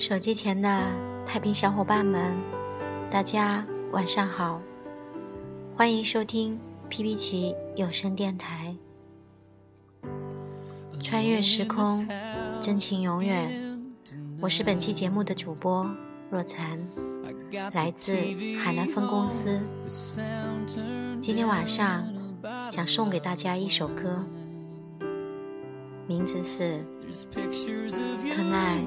手机前的太平小伙伴们，大家晚上好，欢迎收听皮皮奇有声电台，穿越时空，真情永远。我是本期节目的主播若残，来自海南分公司。今天晚上想送给大家一首歌，名字是《Tonight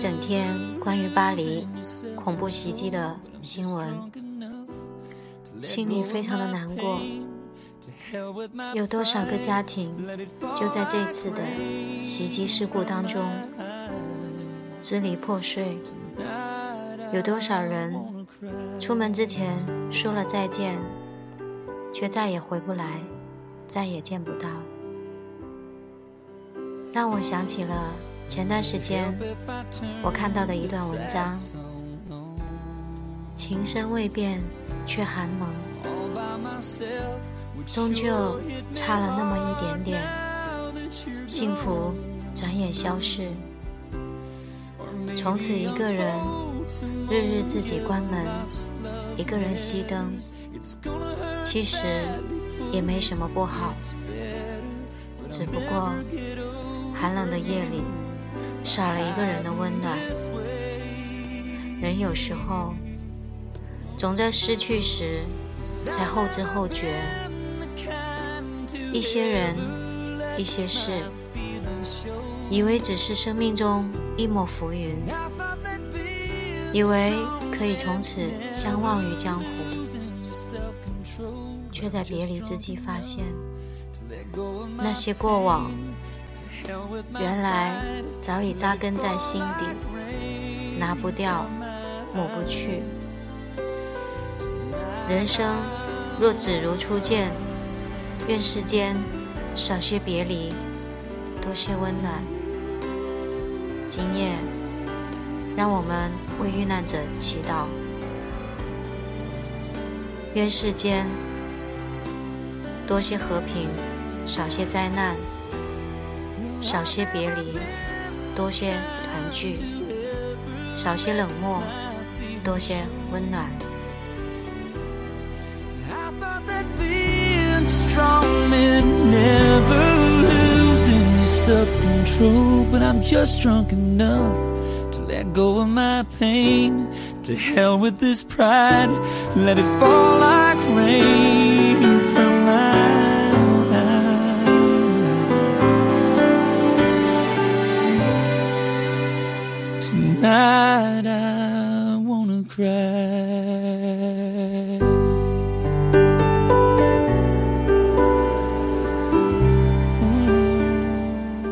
整天关于巴黎恐怖袭击的新闻，心里非常的难过。有多少个家庭就在这次的袭击事故当中支离破碎？有多少人出门之前说了再见，却再也回不来，再也见不到？让我想起了前段时间我看到的一段文章：情深未变，却寒盟，终究差了那么一点点，幸福转眼消逝，从此一个人，日日自己关门，一个人熄灯，其实也没什么不好，只不过。寒冷的夜里，少了一个人的温暖。人有时候总在失去时才后知后觉。一些人，一些事，以为只是生命中一抹浮云，以为可以从此相忘于江湖，却在别离之际发现，那些过往。原来早已扎根在心底，拿不掉，抹不去。人生若只如初见，愿世间少些别离，多些温暖。今夜，让我们为遇难者祈祷，愿世间多些和平，少些灾难。少些别离，多些团聚；少些冷漠，多些温暖。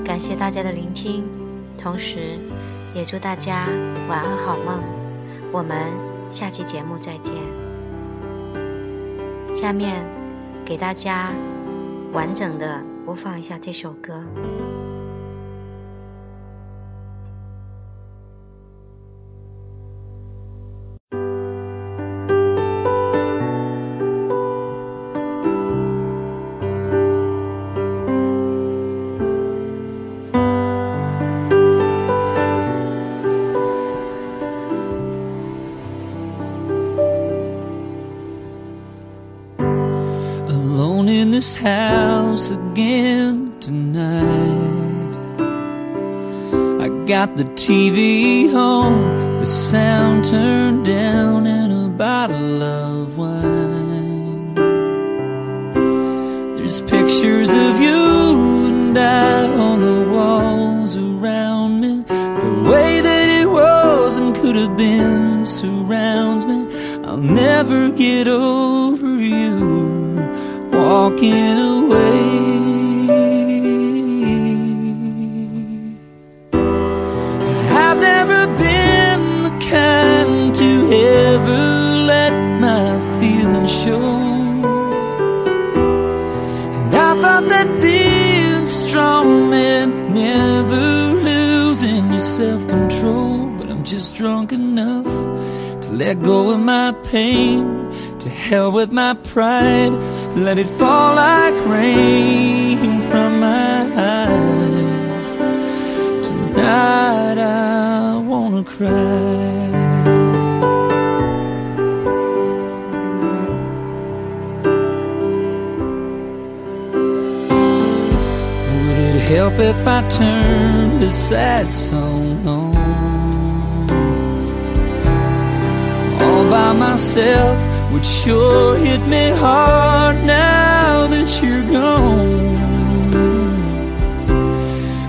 感谢大家的聆听，同时也祝大家晚安好梦。我们下期节目再见。下面给大家完整的播放一下这首歌。This house again tonight. I got the TV on, the sound turned down, and a bottle of wine. There's pictures of you and I on the walls around me. The way that it was and could have been surrounds me. I'll never get over you walking away. I've never been the kind to ever let my feelings show. And I thought that being strong meant never losing your self control. But I'm just drunk enough to let go of my pain, to hell with my pride let it fall like rain from my eyes. Tonight I wanna cry. Would it help if I turned this sad song on? All by myself would sure hit me hard now that you're gone.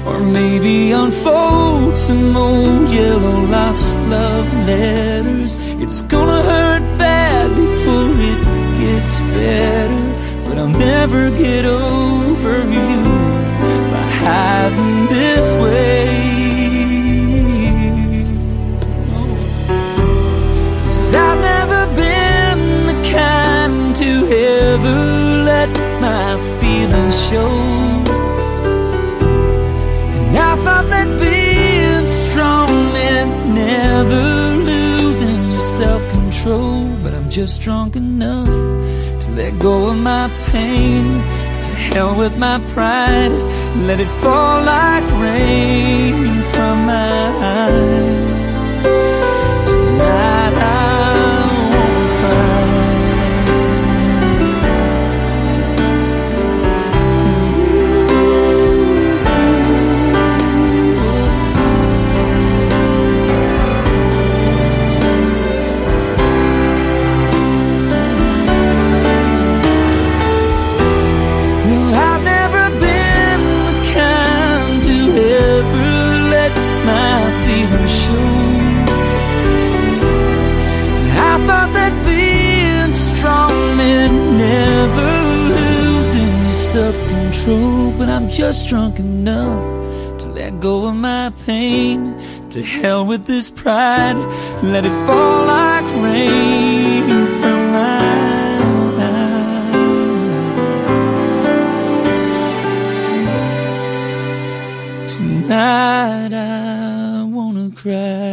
Or maybe unfold some old yellow lost love letters. It's gonna hurt bad before it gets better. But I'll never get over you by hiding this way. Show. And I thought that being strong meant never losing your self control. But I'm just drunk enough to let go of my pain. To hell with my pride. Let it fall like rain from my eyes. self-control But I'm just drunk enough to let go of my pain. To hell with this pride, let it fall like rain from my eyes. Tonight I wanna cry.